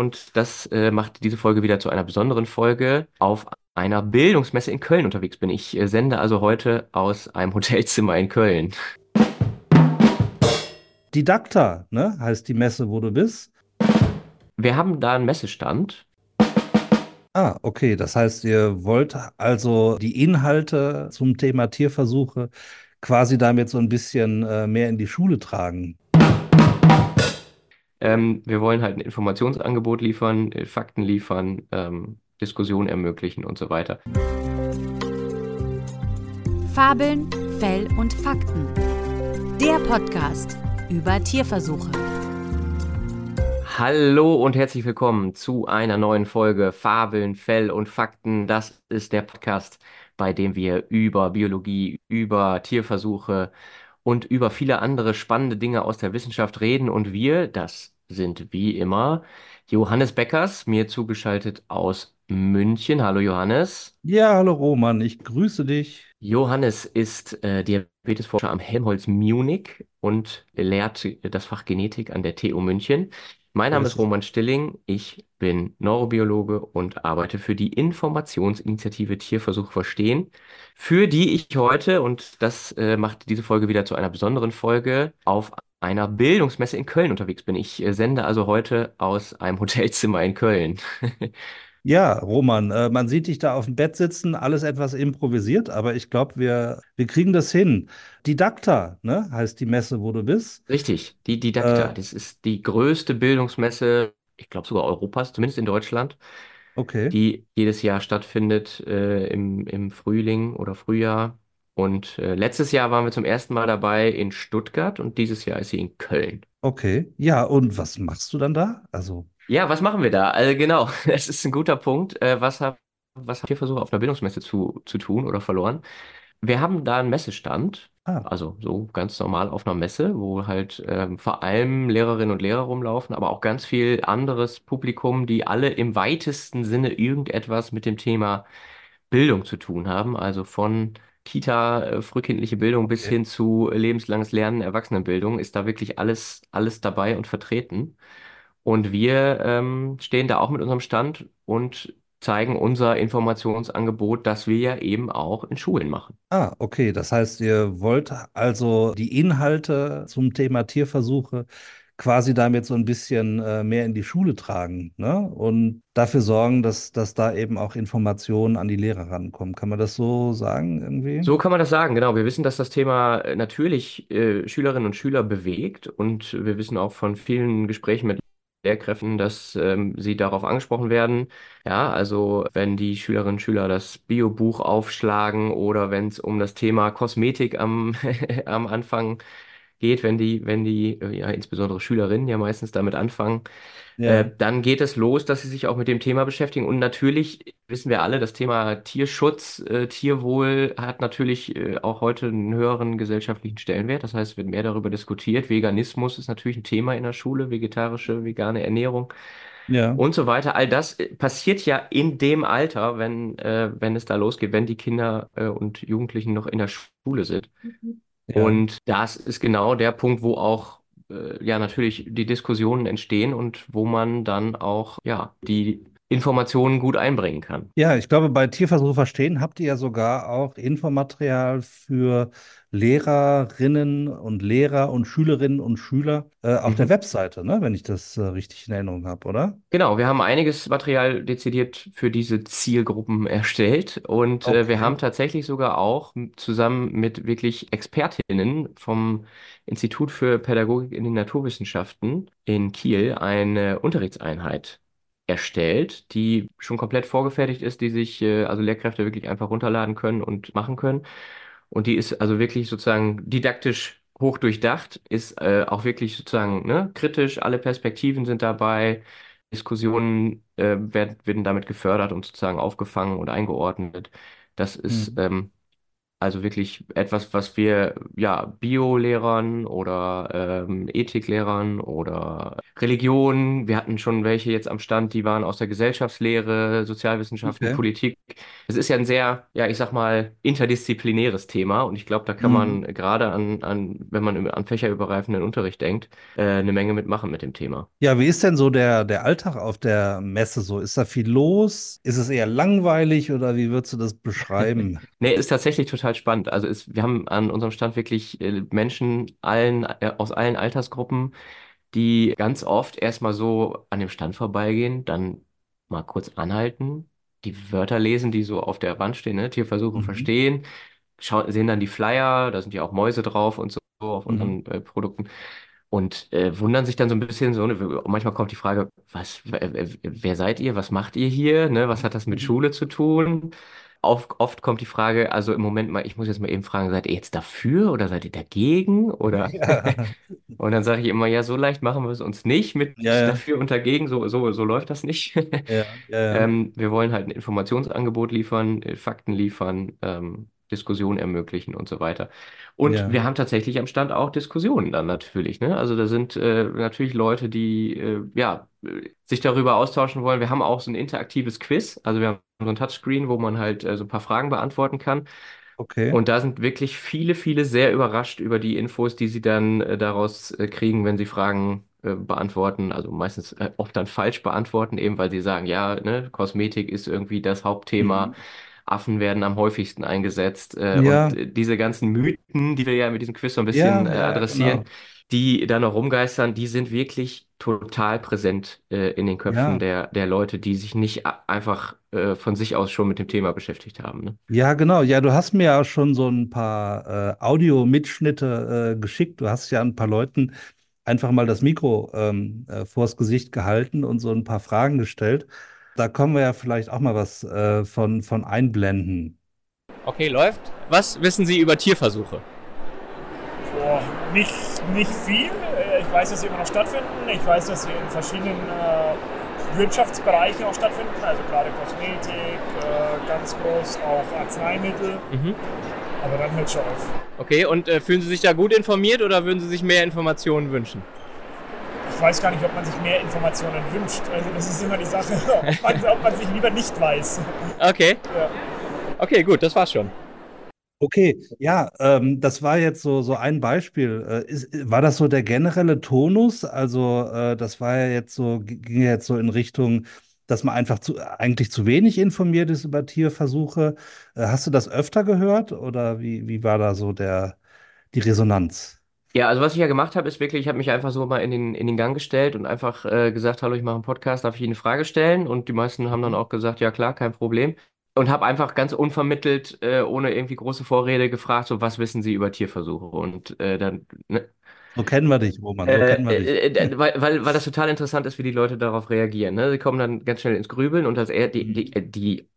und das äh, macht diese Folge wieder zu einer besonderen Folge. Auf einer Bildungsmesse in Köln unterwegs bin. Ich äh, sende also heute aus einem Hotelzimmer in Köln. Didakta, ne, heißt die Messe, wo du bist. Wir haben da einen Messestand. Ah, okay. Das heißt, ihr wollt also die Inhalte zum Thema Tierversuche quasi damit so ein bisschen äh, mehr in die Schule tragen. Ähm, wir wollen halt ein Informationsangebot liefern, äh, Fakten liefern, ähm, Diskussion ermöglichen und so weiter. Fabeln, Fell und Fakten. Der Podcast über Tierversuche. Hallo und herzlich willkommen zu einer neuen Folge Fabeln, Fell und Fakten. Das ist der Podcast, bei dem wir über Biologie, über Tierversuche und über viele andere spannende Dinge aus der Wissenschaft reden. Und wir, das sind wie immer Johannes Beckers, mir zugeschaltet aus München. Hallo Johannes. Ja, hallo Roman, ich grüße dich. Johannes ist äh, Diabetesforscher am Helmholtz Munich und lehrt das Fach Genetik an der TU München. Mein Name ist Roman Stilling, ich bin Neurobiologe und arbeite für die Informationsinitiative Tierversuch verstehen, für die ich heute, und das äh, macht diese Folge wieder zu einer besonderen Folge, auf einer Bildungsmesse in Köln unterwegs bin. Ich äh, sende also heute aus einem Hotelzimmer in Köln. Ja, Roman, äh, man sieht dich da auf dem Bett sitzen, alles etwas improvisiert, aber ich glaube, wir, wir kriegen das hin. Didakta, ne, heißt die Messe, wo du bist. Richtig, die Didakta, Äh, das ist die größte Bildungsmesse, ich glaube sogar Europas, zumindest in Deutschland, okay, die jedes Jahr stattfindet äh, im, im Frühling oder Frühjahr. Und äh, letztes Jahr waren wir zum ersten Mal dabei in Stuttgart und dieses Jahr ist sie in Köln. okay. Ja, und was machst du dann da? Also, Ja, was machen wir da? Also genau, es ist ein guter Punkt. Äh, was haben was haben Tierversuche auf einer Bildungsmesse zu, zu tun oder verloren? Wir haben da einen Messestand, ah, also so ganz normal auf einer Messe, wo halt ähm, vor allem Lehrerinnen und Lehrer rumlaufen, aber auch ganz viel anderes Publikum, die alle im weitesten Sinne irgendetwas mit dem Thema Bildung zu tun haben, also von Kita, äh, frühkindliche Bildung bis okay. hin zu lebenslanges Lernen, Erwachsenenbildung, ist da wirklich alles, alles dabei und vertreten. Und wir ähm, stehen da auch mit unserem Stand und zeigen unser Informationsangebot, das wir ja eben auch in Schulen machen. Ah, okay. Das heißt, ihr wollt also die Inhalte zum Thema Tierversuche quasi damit so ein bisschen äh, mehr in die Schule tragen, ne? Und dafür sorgen, dass, dass da eben auch Informationen an die Lehrer rankommen. Kann man das so sagen irgendwie? So kann man das sagen, genau. Wir wissen, dass das Thema äh, natürlich äh, Schülerinnen und Schüler bewegt und wir wissen auch von vielen Gesprächen mit Lehrkräften, dass ähm, sie darauf angesprochen werden. Ja, also wenn die Schülerinnen und Schüler das Biobuch aufschlagen oder wenn es um das Thema Kosmetik am, am Anfang geht, wenn die, wenn die, äh, ja, insbesondere Schülerinnen ja meistens damit anfangen, äh, Ja. dann geht es los, dass sie sich auch mit dem Thema beschäftigen. Und natürlich wissen wir alle, das Thema Tierschutz, äh, Tierwohl hat natürlich äh, auch heute einen höheren gesellschaftlichen Stellenwert. Das heißt, es wird mehr darüber diskutiert. Veganismus ist natürlich ein Thema in der Schule, vegetarische, vegane Ernährung Ja. und so weiter. All das äh, passiert ja in dem Alter, wenn, äh, wenn es da losgeht, wenn die Kinder äh, und Jugendlichen noch in der Schule sind. Und das ist genau der Punkt, wo auch äh, ja natürlich die Diskussionen entstehen und wo man dann auch ja die Informationen gut einbringen kann. Ja, ich glaube, bei Tierversuche verstehen habt ihr ja sogar auch Infomaterial für Lehrerinnen und Lehrer und Schülerinnen und Schüler äh, auf der Mhm. Webseite, ne? Wenn ich das äh, richtig in Erinnerung habe, oder? Genau, wir haben einiges Material dezidiert für diese Zielgruppen erstellt und äh, wir Okay. haben tatsächlich sogar auch zusammen mit wirklich Expertinnen vom Institut für Pädagogik in den Naturwissenschaften in Kiel eine Unterrichtseinheit erstellt, die schon komplett vorgefertigt ist, die sich äh, also Lehrkräfte wirklich einfach runterladen können und machen können. Und die ist also wirklich sozusagen didaktisch hoch durchdacht, ist äh, auch wirklich sozusagen ne, kritisch, alle Perspektiven sind dabei. Diskussionen äh, werden, werden damit gefördert und sozusagen aufgefangen und eingeordnet. Das ist Hm. ähm, Also wirklich etwas, was wir ja Bio-Lehrern oder ähm, Ethiklehrern oder Religion, wir hatten schon welche jetzt am Stand, die waren aus der Gesellschaftslehre, Sozialwissenschaften, Okay. Politik. Es ist ja ein sehr, ja, ich sag mal, interdisziplinäres Thema und ich glaube, da kann man Mhm. gerade an, an, wenn man über- an fächerübergreifenden Unterricht denkt, äh, eine Menge mitmachen mit dem Thema. Ja, wie ist denn so der, der Alltag auf der Messe so? Ist da viel los? Ist es eher langweilig oder wie würdest du das beschreiben? Nee, ist tatsächlich total spannend. Also ist, wir haben an unserem Stand wirklich äh, Menschen allen, äh, aus allen Altersgruppen, die ganz oft erstmal so an dem Stand vorbeigehen, dann mal kurz anhalten, die Wörter lesen, die so auf der Wand stehen, ne? Tierversuche Mhm. verstehen, schauen, sehen dann die Flyer, da sind ja auch Mäuse drauf und so auf Mhm. unseren äh, Produkten und äh, wundern sich dann so ein bisschen so. Ne? Manchmal kommt die Frage, was, wer, seid ihr? Was macht ihr hier? Ne? Was hat das mit Mhm. Schule zu tun? Oft, oft kommt die Frage, also im Moment mal, ich muss jetzt mal eben fragen, seid ihr jetzt dafür oder seid ihr dagegen? Oder Ja, und dann sage ich immer, ja, so leicht machen wir es uns nicht mit ja, ja, dafür und dagegen, so, so, so läuft das nicht. Ähm, wir wollen halt ein Informationsangebot liefern, äh, Fakten liefern, ähm, Diskussion ermöglichen und so weiter. Und ja. wir haben tatsächlich am Stand auch Diskussionen dann natürlich, ne? Also da sind äh, natürlich Leute, die äh, ja sich darüber austauschen wollen. Wir haben auch so ein interaktives Quiz, also wir haben so ein Touchscreen, wo man halt äh, so ein paar Fragen beantworten kann. Okay. Und da sind wirklich viele, viele sehr überrascht über die Infos, die sie dann äh, daraus äh, kriegen, wenn sie Fragen äh, beantworten. Also meistens äh, oft dann falsch beantworten, eben weil sie sagen, ja, ne, Kosmetik ist irgendwie das Hauptthema. Mhm. Affen werden am häufigsten eingesetzt. Äh, und Ja, äh, diese ganzen Mythen, die wir ja mit diesem Quiz so ein bisschen ja, äh, ja, adressieren, genau. die da noch rumgeistern, die sind wirklich total präsent äh, in den Köpfen Ja. der, der Leute, die sich nicht einfach äh, von sich aus schon mit dem Thema beschäftigt haben. Ne? Ja, genau. Ja, du hast mir ja schon so ein paar äh, Audiomitschnitte äh, geschickt. Du hast ja ein paar Leuten einfach mal das Mikro ähm, äh, vors Gesicht gehalten und so ein paar Fragen gestellt. Da können wir ja vielleicht auch mal was äh, von, von einblenden. Okay, läuft. Was wissen Sie über Tierversuche? Boah, nicht, nicht viel. Ich weiß, dass sie immer noch stattfinden. Ich weiß, dass sie in verschiedenen äh, Wirtschaftsbereichen auch stattfinden. Also gerade Kosmetik, äh, ganz groß auch Arzneimittel. Mhm. Aber dann hört schon auf. Okay, und äh, fühlen Sie sich da gut informiert oder würden Sie sich mehr Informationen wünschen? Ich weiß gar nicht, ob man sich mehr Informationen wünscht. Also das ist immer die Sache, ob man, ob man sich lieber nicht weiß. Okay, Ja. okay, gut, das war's schon. Okay, ja, ähm, das war jetzt so, so ein Beispiel. Äh, ist, war das so der generelle Tonus? Also, äh, das war ja jetzt so, ging ja jetzt so in Richtung, dass man einfach zu, eigentlich zu wenig informiert ist über Tierversuche. Äh, hast du das öfter gehört oder wie, wie war da so der, die Resonanz? Ja, also was ich ja gemacht habe, ist wirklich, ich habe mich einfach so mal in den, in den Gang gestellt und einfach äh, gesagt, hallo, ich mache einen Podcast, darf ich Ihnen eine Frage stellen? Und die meisten haben dann auch gesagt, ja klar, kein Problem. Und habe einfach ganz unvermittelt, äh, ohne irgendwie große Vorrede gefragt, so was wissen Sie über Tierversuche? Und äh, dann, ne, So kennen wir dich, Roman, so Äh, kennen wir dich. äh, äh, weil, weil, weil das total interessant ist, wie die Leute darauf reagieren. Ne? Sie kommen dann ganz schnell ins Grübeln und das, die, die, Mhm. äh, die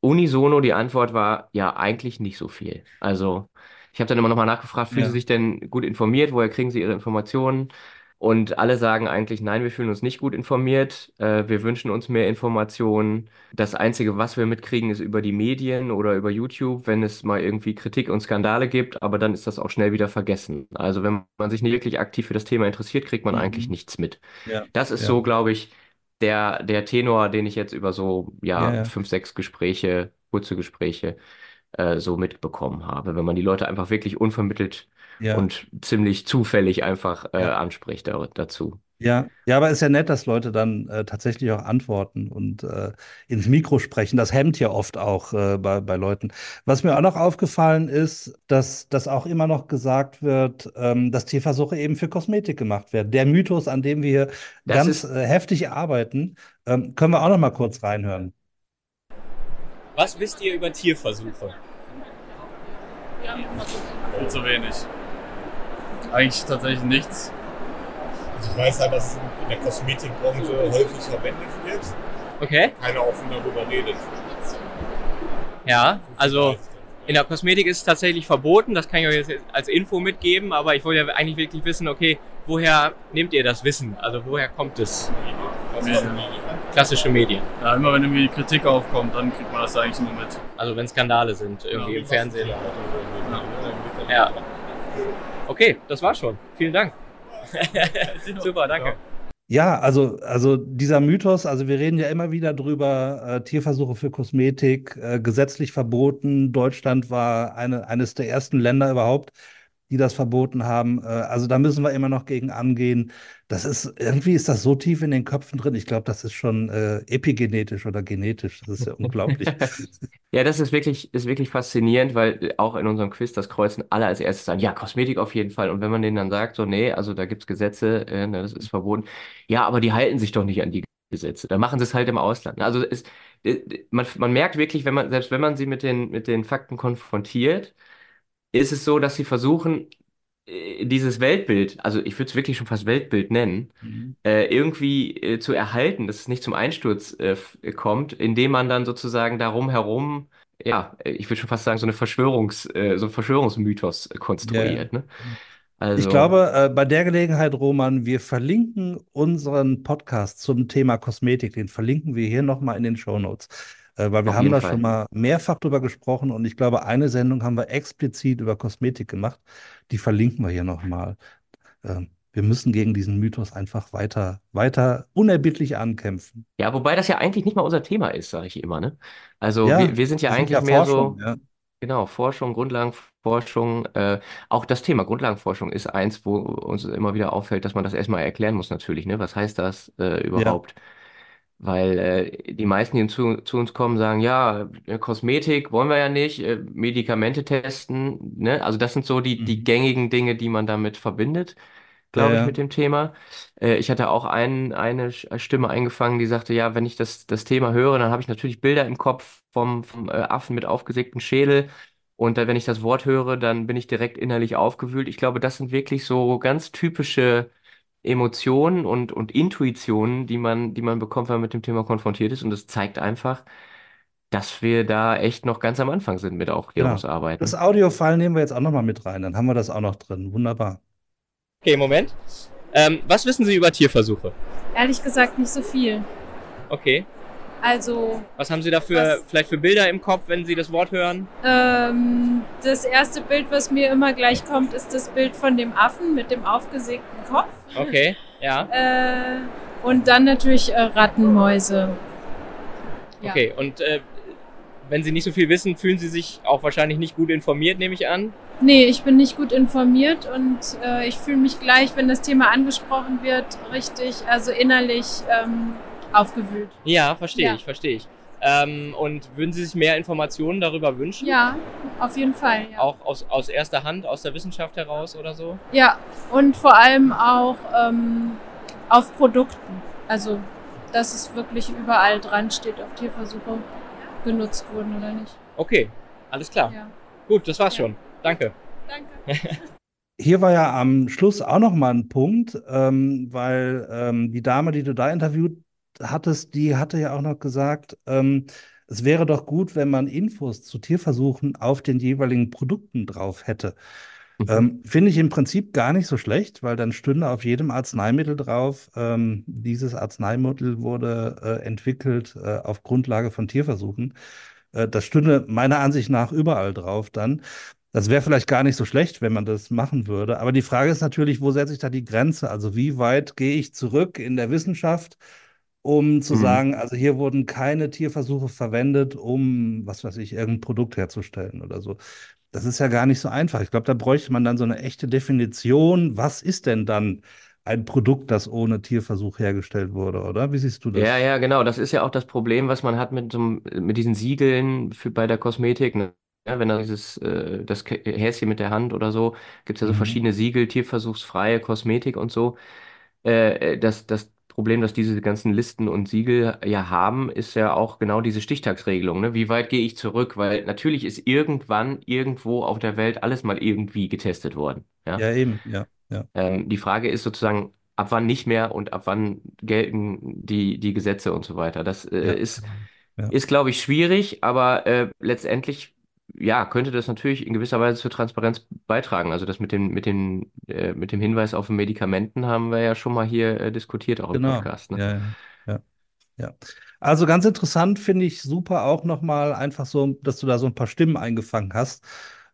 unisono die Antwort war, ja, eigentlich nicht so viel. Also ich habe dann immer nochmal nachgefragt, fühlen Sie Ja. sich denn gut informiert? Woher kriegen Sie Ihre Informationen? Und alle sagen eigentlich, nein, wir fühlen uns nicht gut informiert. Äh, wir wünschen uns mehr Informationen. Das Einzige, was wir mitkriegen, ist über die Medien oder über YouTube, wenn es mal irgendwie Kritik und Skandale gibt. Aber dann ist das auch schnell wieder vergessen. Also wenn man sich nicht wirklich aktiv für das Thema interessiert, kriegt man eigentlich Mhm. nichts mit. Ja, Das ist ja, so, glaube ich, der, der Tenor, den ich jetzt über so, ja, ja, fünf, sechs Gespräche, kurze Gespräche, äh, so mitbekommen habe. Wenn man die Leute einfach wirklich unvermittelt ja. und ziemlich zufällig einfach äh, ja. anspricht da, dazu. Ja, ja, aber ist ja nett, dass Leute dann äh, tatsächlich auch antworten und äh, ins Mikro sprechen. Das hemmt ja oft auch äh, bei, bei Leuten. Was mir auch noch aufgefallen ist, dass, dass auch immer noch gesagt wird, ähm, dass Tierversuche eben für Kosmetik gemacht werden. Der Mythos, an dem wir hier Das ganz ist, äh, heftig arbeiten, ähm, können wir auch noch mal kurz reinhören. Was wisst ihr über Tierversuche? Viel zu wenig. Eigentlich tatsächlich nichts. Also ich weiß halt, dass es in der Kosmetikbranche häufig verwendet wird. Okay. Keiner offen darüber redet. Ja, also in der Kosmetik ist es tatsächlich verboten, das kann ich euch jetzt als Info mitgeben, aber ich wollte ja eigentlich wirklich wissen, okay, woher nehmt ihr das Wissen? Also woher kommt es? Was Ja. Klassische Medien. Ja, immer wenn irgendwie Kritik aufkommt, dann kriegt man das eigentlich immer mit. Also wenn Skandale sind irgendwie Ja. im Fernsehen. Ja. Ja. Okay, das war's schon. Vielen Dank. Super, danke. Ja, also, also dieser Mythos, also wir reden ja immer wieder drüber, äh, Tierversuche für Kosmetik, äh, gesetzlich verboten. Deutschland war eine, eines der ersten Länder überhaupt, die das verboten haben. Äh, also da müssen wir immer noch gegen angehen. Das ist, irgendwie ist das so tief in den Köpfen drin. Ich glaube, das ist schon äh, epigenetisch oder genetisch. Das ist ja unglaublich. Ja, das ist wirklich, ist wirklich faszinierend, weil auch in unserem Quiz das kreuzen alle als erstes an, ja, Kosmetik auf jeden Fall. Und wenn man denen dann sagt, so, nee, also da gibt's Gesetze, äh, ne, das ist verboten. Ja, aber die halten sich doch nicht an die Gesetze. Da machen sie es halt im Ausland. Also es, äh, man, man merkt wirklich, wenn man, selbst wenn man sie mit den, mit den Fakten konfrontiert, ist es so, dass sie versuchen, äh, dieses Weltbild, also ich würde es wirklich schon fast Weltbild nennen, Mhm. äh, irgendwie äh, zu erhalten, dass es nicht zum Einsturz äh, kommt, indem man dann sozusagen darum herum, ja, äh, ich würde schon fast sagen, so eine Verschwörungs, äh, so ein Verschwörungsmythos konstruiert, ne? Also, Ich glaube, bei der Gelegenheit, Roman, wir verlinken unseren Podcast zum Thema Kosmetik. Den verlinken wir hier nochmal in den Shownotes. Äh, weil wir Auf haben da Fall. schon mal mehrfach drüber gesprochen und ich glaube, eine Sendung haben wir explizit über Kosmetik gemacht. Die verlinken wir hier nochmal. Ähm, wir müssen gegen diesen Mythos einfach weiter, weiter unerbittlich ankämpfen. ja, wobei das ja eigentlich nicht mal unser Thema ist, sage ich immer, ne? Also Ja, wir, wir sind ja wir sind eigentlich ja mehr Forschung, so, ja. Genau, Forschung, Grundlagenforschung. Äh, auch das Thema Grundlagenforschung ist eins, wo uns immer wieder auffällt, dass man das erstmal erklären muss natürlich. Ne? Was heißt das äh, überhaupt? Weil äh, die meisten, die zu, zu uns kommen, sagen, ja, äh, Kosmetik wollen wir ja nicht, äh, Medikamente testen. Ne? Also das sind so die, die Mhm. gängigen Dinge, die man damit verbindet, glaube Ja, ich, ja. mit dem Thema. Äh, ich hatte auch ein, eine Sch- Stimme eingefangen, die sagte, ja, wenn ich das, das Thema höre, dann habe ich natürlich Bilder im Kopf vom, vom äh, Affen mit aufgesägtem Schädel. Und dann, wenn ich das Wort höre, dann bin ich direkt innerlich aufgewühlt. Ich glaube, das sind wirklich so ganz typische Emotionen und, und Intuitionen, die man, die man bekommt, wenn man mit dem Thema konfrontiert ist. Und das zeigt einfach, dass wir da echt noch ganz am Anfang sind mit Genau. Aufklärungsarbeiten. Das Audiofile nehmen wir jetzt auch nochmal mit rein. Dann haben wir das auch noch drin. Wunderbar. Okay, Moment. Ähm, was wissen Sie über Tierversuche? Ehrlich gesagt nicht so viel. Okay. Also Was haben Sie da für, Was- vielleicht für Bilder im Kopf, wenn Sie das Wort hören? ähm, das erste Bild, was mir immer gleich kommt, ist das Bild von dem Affen mit dem aufgesägten Kopf. Okay, ja. Äh, und dann natürlich äh, Rattenmäuse. Ja. Okay, und äh, wenn Sie nicht so viel wissen, fühlen Sie sich auch wahrscheinlich nicht gut informiert, nehme ich an. Nee, ich bin nicht gut informiert und äh, ich fühle mich gleich, wenn das Thema angesprochen wird, richtig, also innerlich ähm, aufgewühlt. Ja, verstehe Ja. ich, verstehe ich. Ähm, und würden Sie sich mehr Informationen darüber wünschen? Ja, auf jeden Fall. Ja. Auch aus, aus erster Hand, aus der Wissenschaft heraus oder so? Ja, und vor allem auch ähm, auf Produkten. Also, dass es wirklich überall dran steht, ob Tierversuche genutzt wurden oder nicht. Okay, alles klar. Ja. Gut, das war's Ja. schon. Danke. Danke. Hier war ja am Schluss auch noch mal ein Punkt, ähm, weil ähm, die Dame, die du da interviewt hattest, die hatte ja auch noch gesagt, ähm, es wäre doch gut, wenn man Infos zu Tierversuchen auf den jeweiligen Produkten drauf hätte. Mhm. Ähm, finde ich im Prinzip gar nicht so schlecht, weil dann stünde auf jedem Arzneimittel drauf, ähm, dieses Arzneimittel wurde äh, entwickelt äh, auf Grundlage von Tierversuchen. Äh, das stünde meiner Ansicht nach überall drauf dann. Das wäre vielleicht gar nicht so schlecht, wenn man das machen würde. Aber die Frage ist natürlich, wo setze ich da die Grenze? Also wie weit gehe ich zurück in der Wissenschaft, um zu Mhm. sagen, also hier wurden keine Tierversuche verwendet, um, was weiß ich, irgendein Produkt herzustellen oder so. Das ist ja gar nicht so einfach. Ich glaube, da bräuchte man dann so eine echte Definition. Was ist denn dann ein Produkt, das ohne Tierversuch hergestellt wurde, oder? Wie siehst du das? Ja, ja, genau. Das ist ja auch das Problem, was man hat mit so mit diesen Siegeln für, bei der Kosmetik. Ne? Ja, wenn da dieses, äh, das Häschen mit der Hand oder so, gibt es ja so Mhm. verschiedene Siegel, tierversuchsfreie Kosmetik und so. Äh, äh, das, das Problem, das diese ganzen Listen und Siegel ja haben, ist ja auch genau diese Stichtagsregelung. Ne? Wie weit gehe ich zurück? Weil natürlich ist irgendwann irgendwo auf der Welt alles mal irgendwie getestet worden. Ja? Ja, eben, ja, ja. Ähm, die Frage ist sozusagen, ab wann nicht mehr und ab wann gelten die, die Gesetze und so weiter. Das äh, Ja. ist, ist, glaube ich, schwierig, aber äh, letztendlich, ja, könnte das natürlich in gewisser Weise zur Transparenz beitragen. Also das mit dem, mit dem, äh, mit dem Hinweis auf Medikamenten haben wir ja schon mal hier äh, diskutiert, auch im Genau. Podcast. Ne? Ja, ja, ja. Ja. Also ganz interessant finde ich super auch nochmal einfach so, dass du da so ein paar Stimmen eingefangen hast,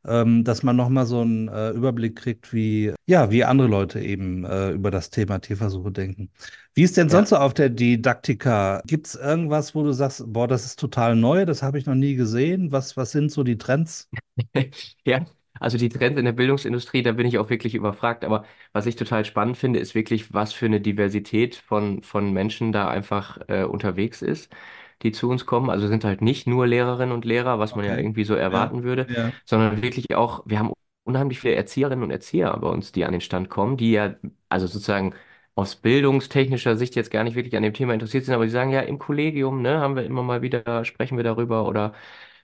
ähm, dass man nochmal so einen äh, Überblick kriegt, wie, ja, wie andere Leute eben äh, über das Thema Tierversuche denken. Wie ist denn Ja. sonst so auf der Didaktika? Gibt es irgendwas, wo du sagst, boah, das ist total neu, das habe ich noch nie gesehen? Was, was sind so die Trends? Ja, also die Trends in der Bildungsindustrie, da bin ich auch wirklich überfragt. Aber was ich total spannend finde, ist wirklich, was für eine Diversität von, von Menschen da einfach äh, unterwegs ist, die zu uns kommen. Also sind halt nicht nur Lehrerinnen und Lehrer, was man ja Okay. irgendwie so Ja, erwarten würde, ja, sondern wirklich auch, wir haben unheimlich viele Erzieherinnen und Erzieher bei uns, die an den Stand kommen, die ja, also sozusagen aus bildungstechnischer Sicht jetzt gar nicht wirklich an dem Thema interessiert sind, aber die sagen ja, im Kollegium, ne, haben wir immer mal wieder, sprechen wir darüber oder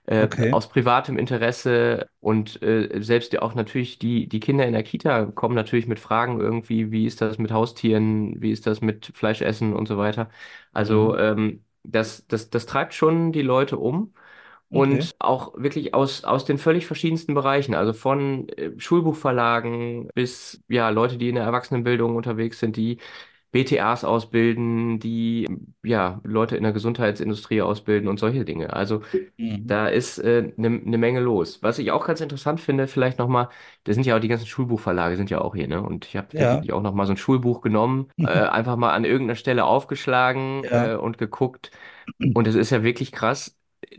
äh, okay. aus privatem Interesse und äh, selbst ja auch natürlich die, die Kinder in der Kita kommen natürlich mit Fragen irgendwie, wie ist das mit Haustieren, wie ist das mit Fleischessen und so weiter. Also Mhm. ähm, das, das, das treibt schon die Leute um Okay. und auch wirklich aus, aus den völlig verschiedensten Bereichen, also von äh, Schulbuchverlagen bis ja Leute, die in der Erwachsenenbildung unterwegs sind, die BTAs ausbilden, die ja Leute in der Gesundheitsindustrie ausbilden und solche Dinge. Also Mhm. da ist eine äh, ne ne Menge los. Was ich auch ganz interessant finde, vielleicht nochmal, da sind ja auch die ganzen Schulbuchverlage sind ja auch hier, ne? Und ich habe Ja. auch nochmal so ein Schulbuch genommen, äh, einfach mal an irgendeiner Stelle aufgeschlagen Ja. äh, und geguckt. Und es ist ja wirklich krass,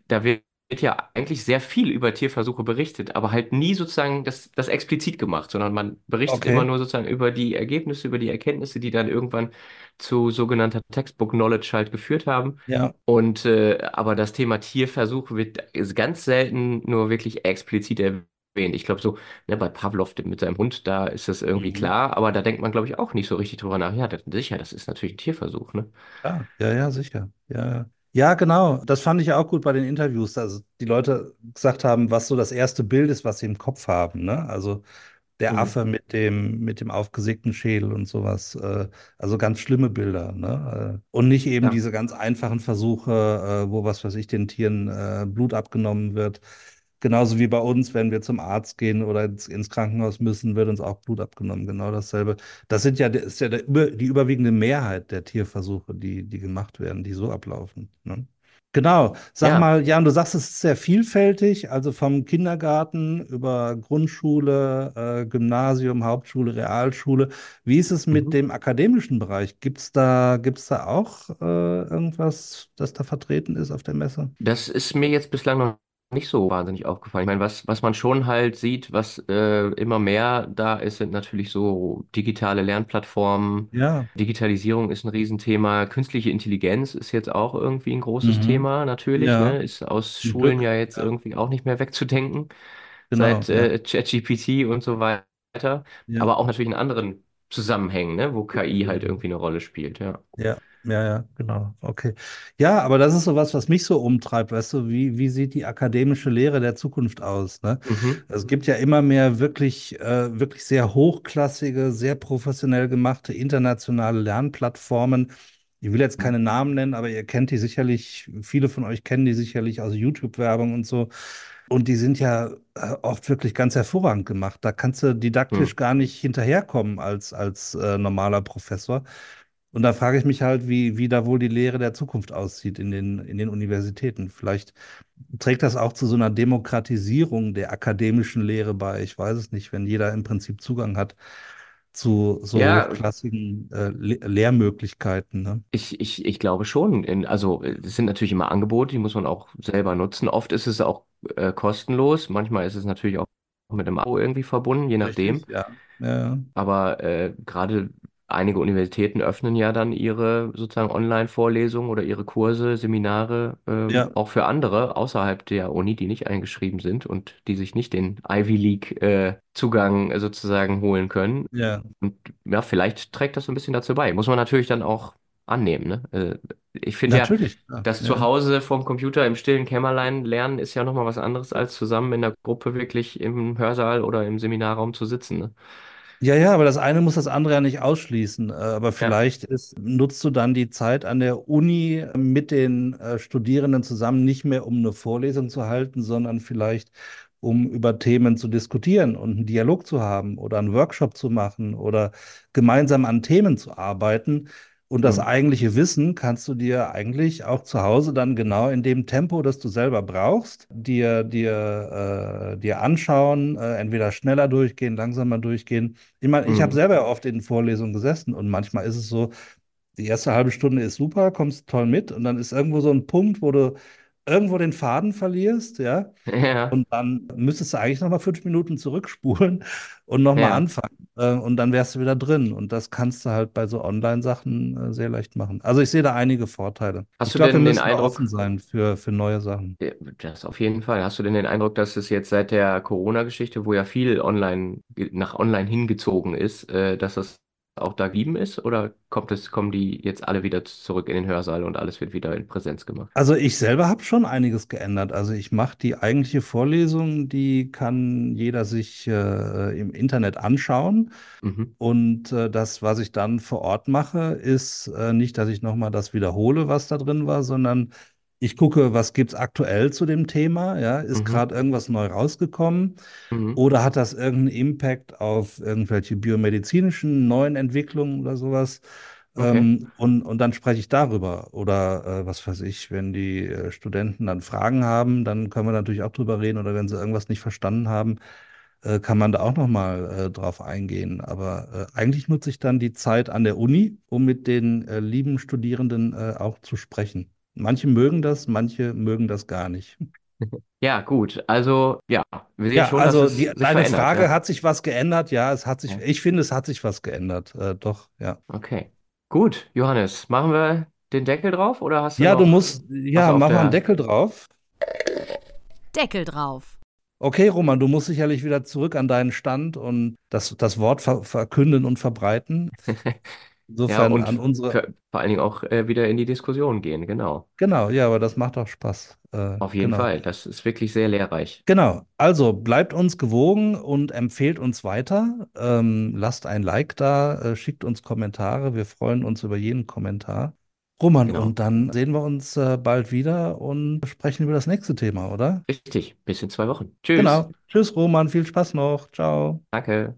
da wird ja eigentlich sehr viel über Tierversuche berichtet, aber halt nie sozusagen das, das explizit gemacht, sondern man berichtet immer Okay. nur sozusagen über die Ergebnisse, über die Erkenntnisse, die dann irgendwann zu sogenannter Textbook Knowledge halt geführt haben. Ja. Und äh, aber das Thema Tierversuch wird ganz selten nur wirklich explizit erwähnt. Ich glaube so, ne, bei Pavlov mit seinem Hund, da ist das irgendwie Mhm. klar, aber da denkt man, glaube ich, auch nicht so richtig drüber nach. Ja, das, sicher, das ist natürlich ein Tierversuch, ne? Ja, ja, ja, sicher. Ja, ja. Ja, genau. Das fand ich ja auch gut bei den Interviews. Also die Leute gesagt haben, was so das erste Bild ist, was sie im Kopf haben. Ne? Also der Mhm. Affe mit dem, mit dem aufgesägten Schädel und sowas. Äh, also ganz schlimme Bilder. Ne? Äh, und nicht eben Ja. diese ganz einfachen Versuche, äh, wo was weiß ich, den Tieren Blut abgenommen wird. Genauso wie bei uns, wenn wir zum Arzt gehen oder ins, ins Krankenhaus müssen, wird uns auch Blut abgenommen. Genau dasselbe. Das sind ja, ist ja der, die überwiegende Mehrheit der Tierversuche, die, die gemacht werden, die so ablaufen. Ne? Genau. Sag Ja. mal, Jan, du sagst, es ist sehr vielfältig, also vom Kindergarten über Grundschule, äh, Gymnasium, Hauptschule, Realschule. Wie ist es mit Mhm. dem akademischen Bereich? Gibt's da, gibt's da auch äh, irgendwas, das da vertreten ist auf der Messe? Das ist mir jetzt bislang noch nicht so wahnsinnig aufgefallen. Ich meine, was, was man schon halt sieht, was äh, immer mehr da ist, sind natürlich so digitale Lernplattformen. Ja. Digitalisierung ist ein Riesenthema. Künstliche Intelligenz ist jetzt auch irgendwie ein großes Mhm. Thema, natürlich, Ja, ne? Ist aus zum Schulen Glück. ja jetzt Ja, irgendwie auch nicht mehr wegzudenken, genau. seit äh, ChatGPT und so weiter. Aber auch natürlich in anderen Zusammenhängen, ne? Wo KI halt irgendwie eine Rolle spielt, ja. Ja, ja, ja, genau. Okay. Ja, aber das ist so was, was mich so umtreibt, weißt du, wie, wie sieht die akademische Lehre der Zukunft aus, ne? Mhm. Es gibt ja immer mehr wirklich, äh, wirklich sehr hochklassige, sehr professionell gemachte internationale Lernplattformen. Ich will jetzt keine Namen nennen, aber ihr kennt die sicherlich, viele von euch kennen die sicherlich aus YouTube-Werbung und so. Und die sind ja äh, oft wirklich ganz hervorragend gemacht. Da kannst du didaktisch gar nicht hinterherkommen als, als äh, normaler Professor. Und da frage ich mich halt, wie, wie da wohl die Lehre der Zukunft aussieht in den, in den Universitäten. Vielleicht trägt das auch zu so einer Demokratisierung der akademischen Lehre bei. Ich weiß es nicht, wenn jeder im Prinzip Zugang hat zu so Ja, hochklassigen äh, Le Lehrmöglichkeiten. Ne? Ich, ich, ich glaube schon. In, also es sind natürlich immer Angebote, die muss man auch selber nutzen. Oft ist es auch äh, kostenlos, manchmal ist es natürlich auch mit einem Abo irgendwie verbunden, je nachdem. Richtig, ja. Ja, Aber äh, gerade einige Universitäten öffnen ja dann ihre sozusagen Online-Vorlesungen oder ihre Kurse, Seminare ähm, ja, auch für andere außerhalb der Uni, die nicht eingeschrieben sind und die sich nicht den Ivy League äh, Zugang äh, sozusagen holen können. ja, Und ja, vielleicht trägt das so ein bisschen dazu bei. Muss man natürlich dann auch annehmen, ne? Äh, ich finde ja, das zu ja. Hause vorm Computer im stillen Kämmerlein lernen ist ja nochmal was anderes, als zusammen in der Gruppe wirklich im Hörsaal oder im Seminarraum zu sitzen, ne? Ja, ja, aber das eine muss das andere ja nicht ausschließen. Äh, Aber Ja. vielleicht ist, nutzt du dann die Zeit an der Uni mit den äh, Studierenden zusammen nicht mehr, um eine Vorlesung zu halten, sondern vielleicht, um über Themen zu diskutieren und einen Dialog zu haben oder einen Workshop zu machen oder gemeinsam an Themen zu arbeiten. Und das Mhm. eigentliche Wissen kannst du dir eigentlich auch zu Hause dann genau in dem Tempo, das du selber brauchst, dir, dir, äh, dir anschauen, äh, entweder schneller durchgehen, langsamer durchgehen. Ich meine, ich habe Mhm. selber oft in Vorlesungen gesessen und manchmal ist es so, die erste halbe Stunde ist super, kommst toll mit und dann ist irgendwo so ein Punkt, wo du irgendwo den Faden verlierst, ja. Ja, Und dann müsstest du eigentlich nochmal fünf Minuten zurückspulen und nochmal ja. anfangen. Äh, und dann wärst du wieder drin. Und das kannst du halt bei so Online-Sachen äh, sehr leicht machen. Also ich sehe da einige Vorteile. Hast ich du glaube, wir denn den Eindruck- offen sein für, für neue Sachen. Das auf jeden Fall. Hast du denn den Eindruck, dass es jetzt seit der Corona-Geschichte, wo ja viel online nach online hingezogen ist, äh, dass das auch da geblieben ist? Oder kommt es, kommen die jetzt alle wieder zurück in den Hörsaal und alles wird wieder in Präsenz gemacht? Also ich selber habe schon einiges geändert. Also ich mache die eigentliche Vorlesung, die kann jeder sich äh, im Internet anschauen. Mhm. Und äh, das, was ich dann vor Ort mache, ist äh, nicht, dass ich nochmal das wiederhole, was da drin war, sondern ich gucke, was gibt's aktuell zu dem Thema. Ja, ist Mhm. gerade irgendwas neu rausgekommen Mhm. oder hat das irgendeinen Impact auf irgendwelche biomedizinischen neuen Entwicklungen oder sowas? Okay. Ähm, und, und dann spreche ich darüber. Oder äh, was weiß ich, wenn die äh, Studenten dann Fragen haben, dann können wir natürlich auch drüber reden. Oder wenn sie irgendwas nicht verstanden haben, äh, kann man da auch nochmal äh, drauf eingehen. Aber äh, eigentlich nutze ich dann die Zeit an der Uni, um mit den äh, lieben Studierenden äh, auch zu sprechen. Manche mögen das, manche mögen das gar nicht. Ja, gut. Also, ja, wir sehen Ja, schon, also dass es die, sich deine Frage, ja. hat sich was geändert? Ja, es hat sich, Ja. ich finde, es hat sich was geändert. Äh, doch, ja. Okay. Gut, Johannes, machen wir den Deckel drauf oder hast du Ja, noch du musst, ja, auf mach mal der- einen Deckel drauf. Deckel drauf. Okay, Roman, du musst sicherlich wieder zurück an deinen Stand und das, das Wort ver verkünden und verbreiten. Ja, Insofern und an unsere. vor allen Dingen auch äh, wieder in die Diskussion gehen, genau. Genau, ja, aber das macht auch Spaß. Äh, Auf jeden genau. Fall. Das ist wirklich sehr lehrreich. Genau, also bleibt uns gewogen und empfehlt uns weiter. Ähm, lasst ein Like da, äh, schickt uns Kommentare. Wir freuen uns über jeden Kommentar. Roman, Genau. und dann sehen wir uns äh, bald wieder und sprechen über das nächste Thema, oder? Richtig. Bis in zwei Wochen. Tschüss. Genau. Tschüss, Roman, viel Spaß noch. Ciao. Danke.